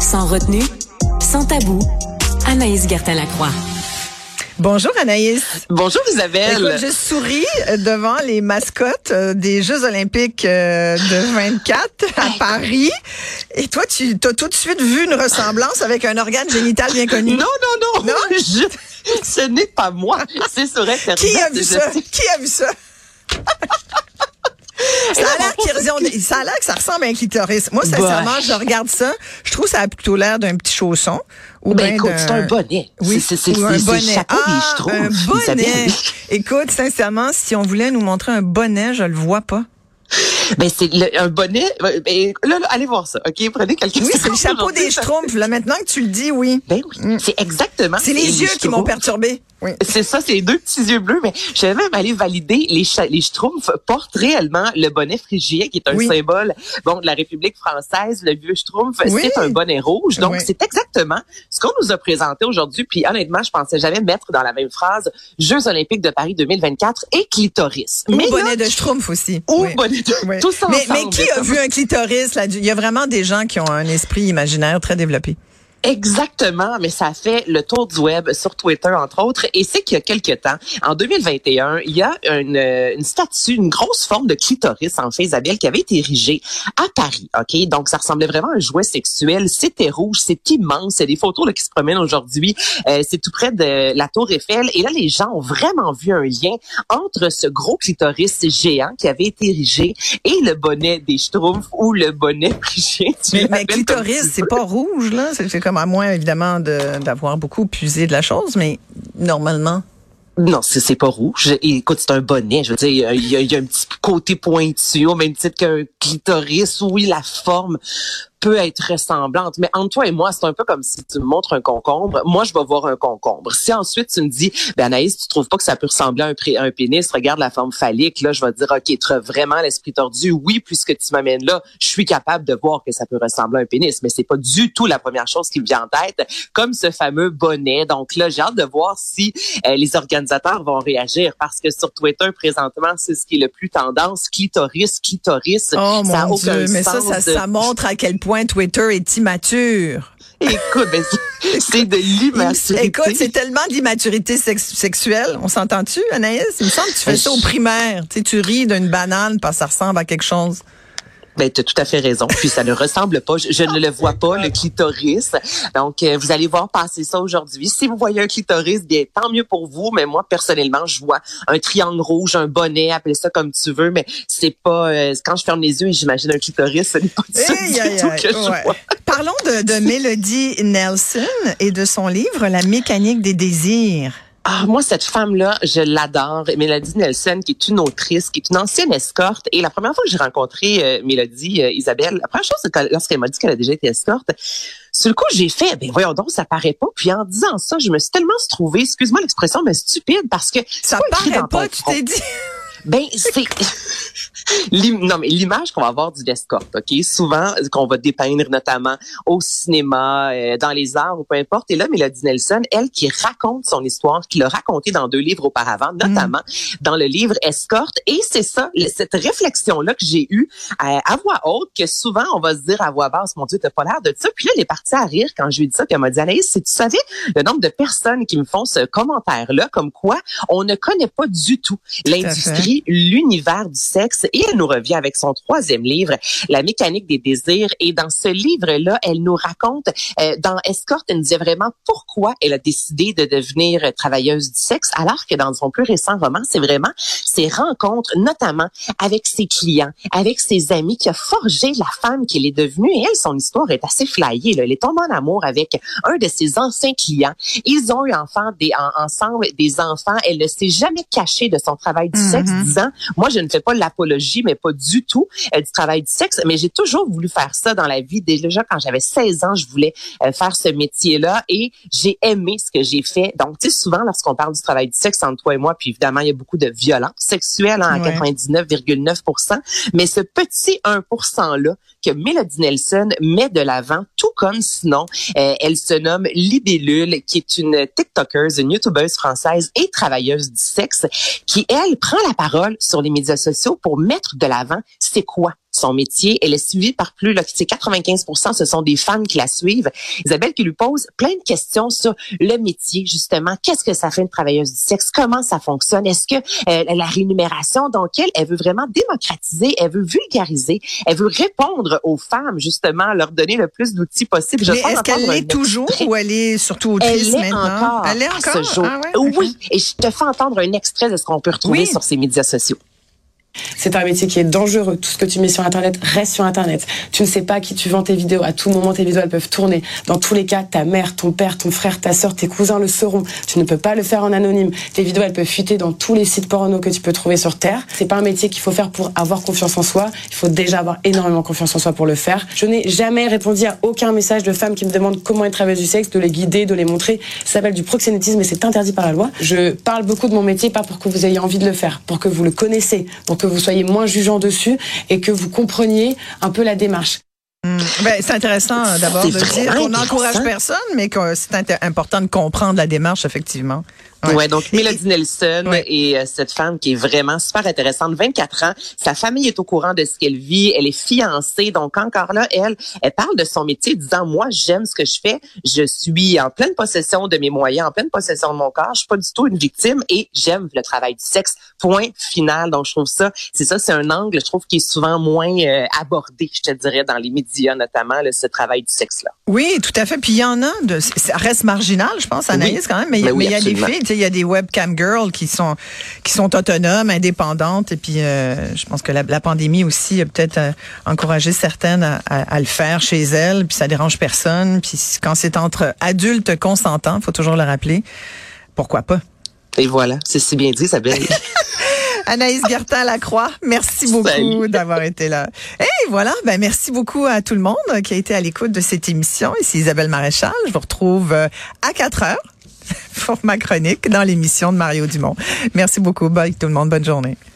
Sans retenue, sans tabou, Anaïs Gertin-Lacroix. Bonjour Anaïs. Bonjour Isabelle. Écoute, je souris devant les mascottes euh, des Jeux olympiques euh, de 24 à Paris. Et toi, tu as tout de suite vu une ressemblance avec un organe génital bien connu. Non, non, non. Non? Je- ce n'est pas moi. C'est sur Internet. Qui a vu Je ça? Qui a vu ça? Ça a l'air qu'ils ça a l'air que ça ressemble à un clitoris. Moi, sincèrement, Bah. je regarde ça, je trouve que ça a plutôt l'air d'un petit chausson. Ou Ben bien écoute, c'est un bonnet. Oui, C'est- un bonnet. chapeau ah, un bonnet. Écoute, sincèrement, si on voulait nous montrer un bonnet, je le vois pas. Ben c'est un bonnet. Ben, là, là, allez voir ça. Ok, prenez quelques Oui, c'est le chapeau des schtroumpfs. Là, maintenant que tu le dis, oui. Ben oui, c'est exactement. C'est les yeux qui m'ont perturbé. Oui. C'est ça, c'est les deux petits yeux bleus, mais je vais même aller valider les, les schtroumpfs portent réellement le bonnet phrygien, qui est un Oui. symbole bon de la République française. Le vieux schtroumpf, Oui. c'est un bonnet rouge. Donc, c'est exactement ce qu'on nous a présenté aujourd'hui. Puis honnêtement, je pensais jamais mettre dans la même phrase Jeux olympiques de Paris 2024 et clitoris. Ou mais bonnet là, de schtroumpf aussi. ou bonnet de... Tout ça mais, mais ensemble, qui a vu un clitoris là? Il y a vraiment des gens qui ont un esprit imaginaire très développé. Exactement, mais ça fait le tour du web sur Twitter, entre autres. Et c'est qu'il y a quelques temps, en 2021, il y a une, euh, une statue, une grosse forme de clitoris, en fait, Isabelle, qui avait été érigée à Paris. OK? Donc, ça ressemblait vraiment à un jouet sexuel. C'était rouge, c'est immense. Il y a des photos là, qui se promènent aujourd'hui. Euh, c'est tout près de la Tour Eiffel. Et là, les gens ont vraiment vu un lien entre ce gros clitoris géant qui avait été érigé et le bonnet des Schtroumpfs ou le bonnet phrygien. Tu Mais, mais clitoris, c'est pas rouge là. C'est comme à moins évidemment de- d'avoir beaucoup puisé de la chose, mais normalement. Non, c'est pas rouge. Écoute, c'est un bonnet. Je veux dire, il y y a un petit côté pointu, au même titre qu'un clitoris. Oui, la forme peut être ressemblante. Mais entre toi et moi, c'est un peu comme si tu me montres un concombre. Moi, je vais voir un concombre. Si ensuite tu me dis, ben Anaïs, tu trouves pas que ça peut ressembler à un, pré- un pénis, regarde la forme phallique, là, je vais te dire, OK, tu as vraiment l'esprit tordu. Oui, puisque tu m'amènes là, je suis capable de voir que ça peut ressembler à un pénis. Mais c'est pas du tout la première chose qui me vient en tête, comme ce fameux bonnet. Donc là, j'ai hâte de voir si euh, les organisateurs vont réagir parce que sur Twitter, présentement, c'est ce qui est le plus tendance. Clitoris, clitoris. Oh ça mon aucun Dieu, mais ça, ça, de- ça montre à quel point Twitter est immature. Écoute, ben, c'est- c'est de l'immaturité. Écoute, c'est tellement d'immaturité sex- sexuelle. On s'entend-tu, Anaïs? Il me semble que tu fais ça au primaire. Tu sais, tu ris d'une banane parce que ça ressemble à quelque chose. Ben, tu as tout à fait raison. Puis ça ne ressemble pas. Je, je ne le vois pas, le clitoris. Donc, euh, vous allez voir passer ça aujourd'hui. Si vous voyez un clitoris, bien, tant mieux pour vous. Mais moi, personnellement, je vois un triangle rouge, un bonnet, appelle ça comme tu veux. Mais c'est pas... euh, quand je ferme les yeux et j'imagine un clitoris, ce n'est pas ça Aïe, du tout aïe, que je ouais. vois. Parlons de, de Mélodie Nelson et de son livre La mécanique des désirs. Ah, moi, cette femme-là, je l'adore. Mélodie Nelson, qui est une autrice, qui est une ancienne escorte. Et la première fois que j'ai rencontré euh, Mélodie, euh, Isabelle, la première chose, c'est que lorsqu'elle m'a dit qu'elle a déjà été escorte, sur le coup, j'ai fait, ben voyons donc, ça paraît pas. Puis en disant ça, je me suis tellement trouvée, excuse-moi l'expression, mais stupide, parce que Ça paraît pas, tu t'es dit. Ben, c'est... Non, mais l'image qu'on va avoir du escorte, OK? Souvent, qu'on va dépeindre notamment au cinéma, euh, dans les arts ou peu importe. Et là, Mélodie Nelson, elle qui raconte son histoire, qui l'a racontée dans deux livres auparavant, notamment dans le livre Escorte. Et c'est ça, cette réflexion-là que j'ai eue à, à voix haute, que souvent on va se dire à voix basse, mon Dieu, t'as pas l'air de ça. Puis là, elle est partie à rire quand je lui ai dit ça. Puis elle m'a dit, Anaïs, si tu savais le nombre de personnes qui me font ce commentaire-là, comme quoi on ne connaît pas du tout l'industrie, l'univers du sexe. Et elle nous revient avec son troisième livre, La mécanique des désirs. Et dans ce livre-là, elle nous raconte, euh, dans Escorte, elle nous disait vraiment pourquoi elle a décidé de devenir travailleuse du sexe, alors que dans son plus récent roman, c'est vraiment ses rencontres, notamment avec ses clients, avec ses amis, qui a forgé la femme qu'elle est devenue. Et elle, son histoire est assez flyée. Là. Elle est tombée en amour avec un de ses anciens clients. Ils ont eu enfant, des, en- ensemble des enfants. Elle ne s'est jamais cachée de son travail du sexe, Mhm. moi, je ne fais pas l'apologie, mais pas du tout euh, du travail du sexe, mais j'ai toujours voulu faire ça dans la vie. Déjà, quand j'avais 16 ans, je voulais euh, faire ce métier-là et j'ai aimé ce que j'ai fait. Donc, tu sais, souvent, lorsqu'on parle du travail du sexe entre toi et moi, puis évidemment, il y a beaucoup de violence sexuelle hein, à Ouais. 99,9 mais ce petit 1 %-là que Mélodie Nelson met de l'avant, tout comme sinon, euh, elle se nomme Libellule, qui est une TikTokeuse, une YouTubeuse française et travailleuse du sexe, qui, elle, prend la parole sur les médias sociaux pour mettre de l'avant c'est quoi? Son métier. Elle est suivie par plus, là, c'est 95 ce sont des femmes qui la suivent. Isabelle qui lui pose plein de questions sur le métier, justement. Qu'est-ce que ça fait une travailleuse du sexe? Comment ça fonctionne? Est-ce que euh, la rémunération, donc elle, elle veut vraiment démocratiser, elle veut vulgariser, elle veut répondre aux femmes, justement, leur donner le plus d'outils possible. Mais est-ce qu'elle l'est toujours ou elle est surtout autrice elle maintenant? Encore elle est encore? ce jour. Ah ouais, Oui, et je te fais entendre un extrait de ce qu'on peut retrouver sur ses médias sociaux. C'est un métier qui est dangereux. Tout ce que tu mets sur Internet reste sur Internet. Tu ne sais pas qui tu vends tes vidéos. À tout moment, tes vidéos, elles peuvent tourner. Dans tous les cas, ta mère, ton père, ton frère, ta soeur, tes cousins le sauront. Tu ne peux pas le faire en anonyme. Tes vidéos, elles peuvent fuiter dans tous les sites porno que tu peux trouver sur Terre. C'est pas un métier qu'il faut faire pour avoir confiance en soi. Il faut déjà avoir énormément confiance en soi pour le faire. Je n'ai jamais répondu à aucun message de femmes qui me demandent comment être travailleuse du sexe, de les guider, de les montrer. Ça s'appelle du proxénétisme et c'est interdit par la loi. Je parle beaucoup de mon métier, pas pour que vous ayez envie de le faire, pour que vous le connaissez, pour que vous soyez moins jugeant dessus et que vous compreniez un peu la démarche. Hmm. Ben, c'est intéressant d'abord de dire qu'on n'encourage personne, mais que c'est important de comprendre la démarche, effectivement. Ouais. donc Mélodie Nelson et euh, cette femme qui est vraiment super intéressante, 24 ans. Sa famille est au courant de ce qu'elle vit. Elle est fiancée, donc encore là, elle, elle parle de son métier, disant moi j'aime ce que je fais, je suis en pleine possession de mes moyens, en pleine possession de mon corps, je suis pas du tout une victime et j'aime le travail du sexe. Point final. Donc je trouve ça, c'est ça, c'est un angle, je trouve qui est souvent moins euh, abordé, je te dirais, dans les médias notamment, là, ce travail du sexe là. Oui, tout à fait. Puis il y en a, de, ça reste marginal, je pense, Anaïs quand même, mais, ben il y a des filles il y a des webcam girls qui sont qui sont autonomes, indépendantes. Et puis, euh, je pense que la, pandémie aussi a peut-être euh, encouragé certaines à, le faire chez elles. Puis ça dérange personne. Puis quand c'est entre adultes consentants, faut toujours le rappeler. Pourquoi pas? Et voilà, c'est si bien dit, Isabelle. Anaïs Gertin-Lacroix, merci beaucoup d'avoir été là. Et voilà, ben merci beaucoup à tout le monde qui a été à l'écoute de cette émission. Ici Isabelle Maréchal. Je vous retrouve euh, à 4 heures pour ma chronique dans l'émission de Mario Dumont. Merci beaucoup. Bye tout le monde. Bonne journée.